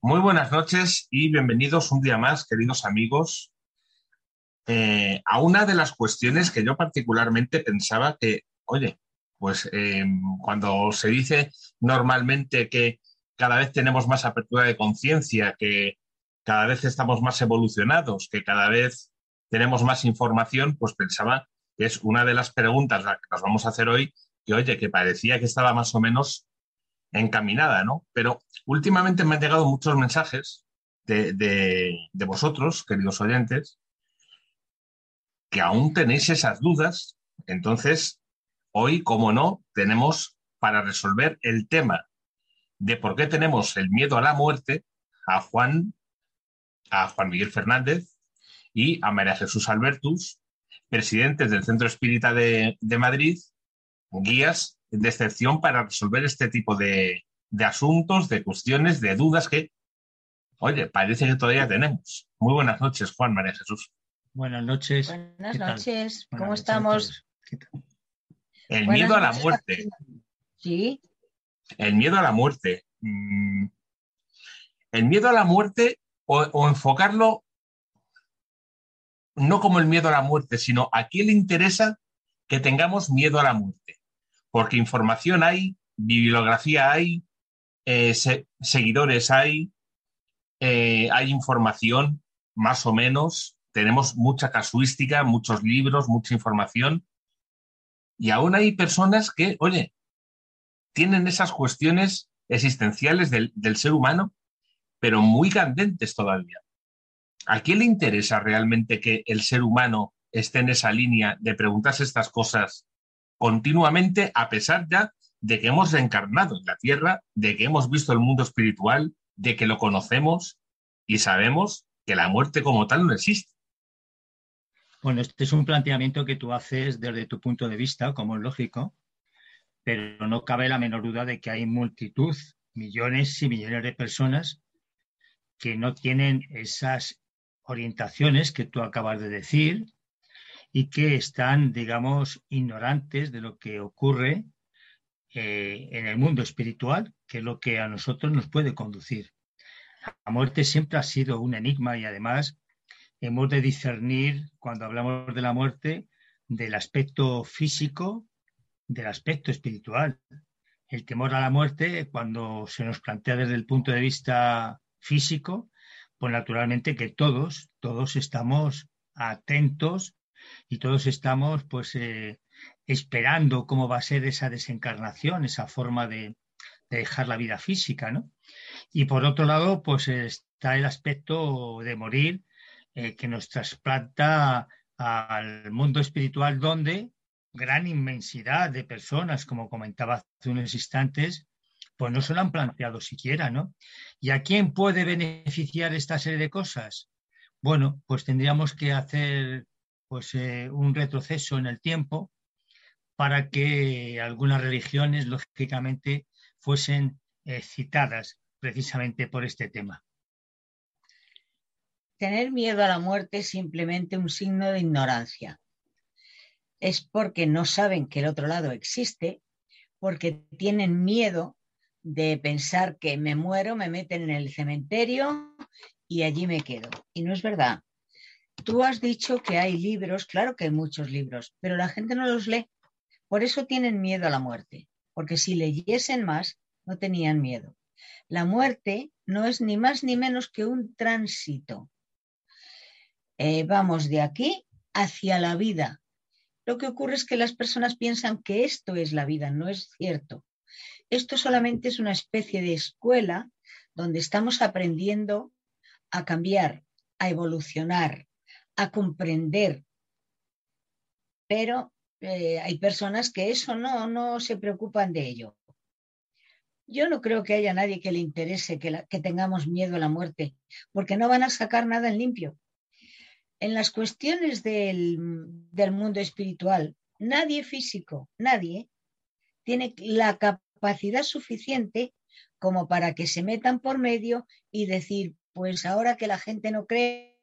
Muy buenas noches y bienvenidos un día más, queridos amigos, eh, a una de las cuestiones que yo particularmente pensaba que, oye, pues eh, cuando se dice normalmente que cada vez tenemos más apertura de conciencia, que cada vez estamos más evolucionados, que cada vez tenemos más información, pues pensaba que es una de las preguntas que nos vamos a hacer hoy, que oye, que parecía que estaba más o menos encaminada, ¿no? Pero últimamente me han llegado muchos mensajes de, vosotros, queridos oyentes, que aún tenéis esas dudas. Entonces, hoy, como no, tenemos para resolver el tema de por qué tenemos el miedo a la muerte a Juan, a Juan Miguel Fernández y a María Jesús Albertus, presidentes del Centro Espírita de, de Madrid, guías de excepción para resolver este tipo de, asuntos, de cuestiones, de dudas que, oye, parece que todavía tenemos. Muy buenas noches, Juan María Jesús. Buenas noches. Buenas noches. ¿Cómo estamos? El miedo a la muerte. Sí. El miedo a la muerte. Mm. El miedo a la muerte o enfocarlo no como el miedo a la muerte, sino a quién le interesa que tengamos miedo a la muerte porque información hay, bibliografía hay, eh, seguidores hay, eh, hay información, más o menos, tenemos mucha casuística, muchos libros, mucha información, y aún hay personas que, oye, tienen esas cuestiones existenciales del, del ser humano, pero muy candentes todavía. ¿A quién le interesa realmente que el ser humano esté en esa línea de preguntarse estas cosas continuamente a pesar ya de que hemos reencarnado en la Tierra, de que hemos visto el mundo espiritual, de que lo conocemos y sabemos que la muerte como tal no existe. Bueno, este es un planteamiento que tú haces desde tu punto de vista, como es lógico, pero no cabe la menor duda de que hay multitud, millones y millones de personas que no tienen esas orientaciones que tú acabas de decir, y que están, digamos, ignorantes de lo que ocurre eh, en el mundo espiritual, que es lo que a nosotros nos puede conducir. La muerte siempre ha sido un enigma y además hemos de discernir, cuando hablamos de la muerte, del aspecto físico, del aspecto espiritual. El temor a la muerte, cuando se nos plantea desde el punto de vista físico, pues naturalmente que todos, todos estamos atentos y todos estamos pues eh, esperando cómo va a ser esa desencarnación, esa forma de, dejar la vida física, ¿no? Y por otro lado, pues está el aspecto de morir eh, que nos trasplanta al mundo espiritual donde gran inmensidad de personas, como comentaba hace unos instantes, pues no se lo han planteado siquiera, ¿no? ¿Y a quién puede beneficiar esta serie de cosas? Bueno, pues tendríamos que hacer pues, eh, un retroceso en el tiempo para que algunas religiones, lógicamente, fuesen eh, citadas precisamente por este tema. Tener miedo a la muerte es simplemente un signo de ignorancia. Es porque no saben que el otro lado existe, porque tienen miedo de pensar que me muero, me meten en el cementerio y allí me quedo. Y no es verdad. Tú has dicho que hay libros, claro que hay muchos libros, pero la gente no los lee. Por eso tienen miedo a la muerte, porque si leyesen más, no tenían miedo. La muerte no es ni más ni menos que un tránsito. Eh, vamos de aquí hacia la vida. Lo que ocurre es que las personas piensan que esto es la vida, no es cierto. Esto solamente es una especie de escuela donde estamos aprendiendo a cambiar, a evolucionar, a comprender. Pero eh, hay personas que eso no, no se preocupan de ello. Yo no creo que haya nadie que le interese que, que tengamos miedo a la muerte, porque no van a sacar nada en limpio. En las cuestiones del, del mundo espiritual, nadie físico, nadie, tiene la capacidad suficiente como para que se metan por medio y decir, pues ahora que la gente no cree,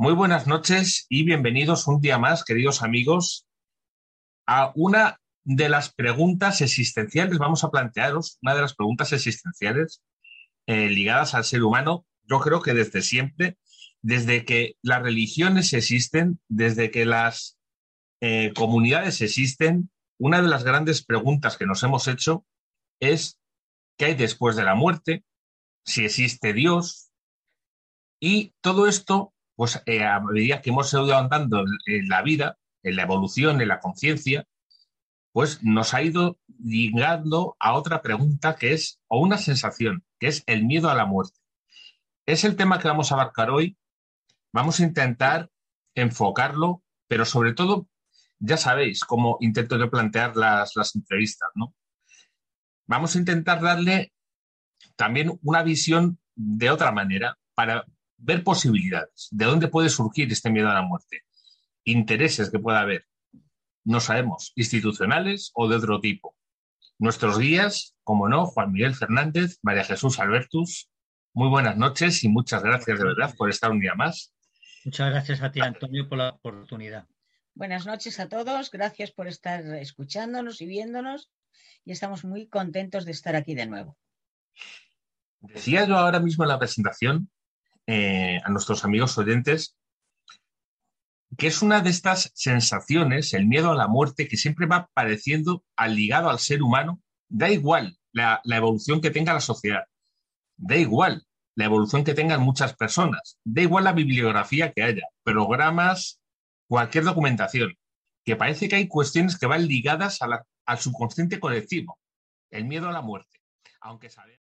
Muy buenas noches y bienvenidos un día más, queridos amigos, a una de las preguntas existenciales. Vamos a plantearos una de las preguntas existenciales eh, ligadas al ser humano. Yo creo que desde siempre, desde que las religiones existen, desde que las eh, comunidades existen, una de las grandes preguntas que nos hemos hecho es qué hay después de la muerte, si existe Dios. Y todo esto pues eh, a medida que hemos ido andando en la vida, en la evolución, en la conciencia, pues nos ha ido ligando a otra pregunta que es, o una sensación, que es el miedo a la muerte. Es el tema que vamos a abarcar hoy. Vamos a intentar enfocarlo, pero sobre todo, ya sabéis cómo intento yo plantear las, las entrevistas, ¿no? Vamos a intentar darle también una visión de otra manera para ver posibilidades, de dónde puede surgir este miedo a la muerte, intereses que pueda haber, no sabemos, institucionales o de otro tipo. Nuestros guías, como no, Juan Miguel Fernández, María Jesús Albertus, muy buenas noches y muchas gracias de verdad por estar un día más. Muchas gracias a ti, Antonio, por la oportunidad. Buenas noches a todos, gracias por estar escuchándonos y viéndonos y estamos muy contentos de estar aquí de nuevo. Decía yo ahora mismo en la presentación eh, a nuestros amigos oyentes que es una de estas sensaciones, el miedo a la muerte, que siempre va pareciendo al ligado al ser humano. Da igual la, evolución que tenga la sociedad, da igual la evolución que tengan muchas personas, da igual la bibliografía que haya, programas, cualquier documentación, que parece que hay cuestiones que van ligadas al subconsciente colectivo, el miedo a la muerte, aunque sabemos.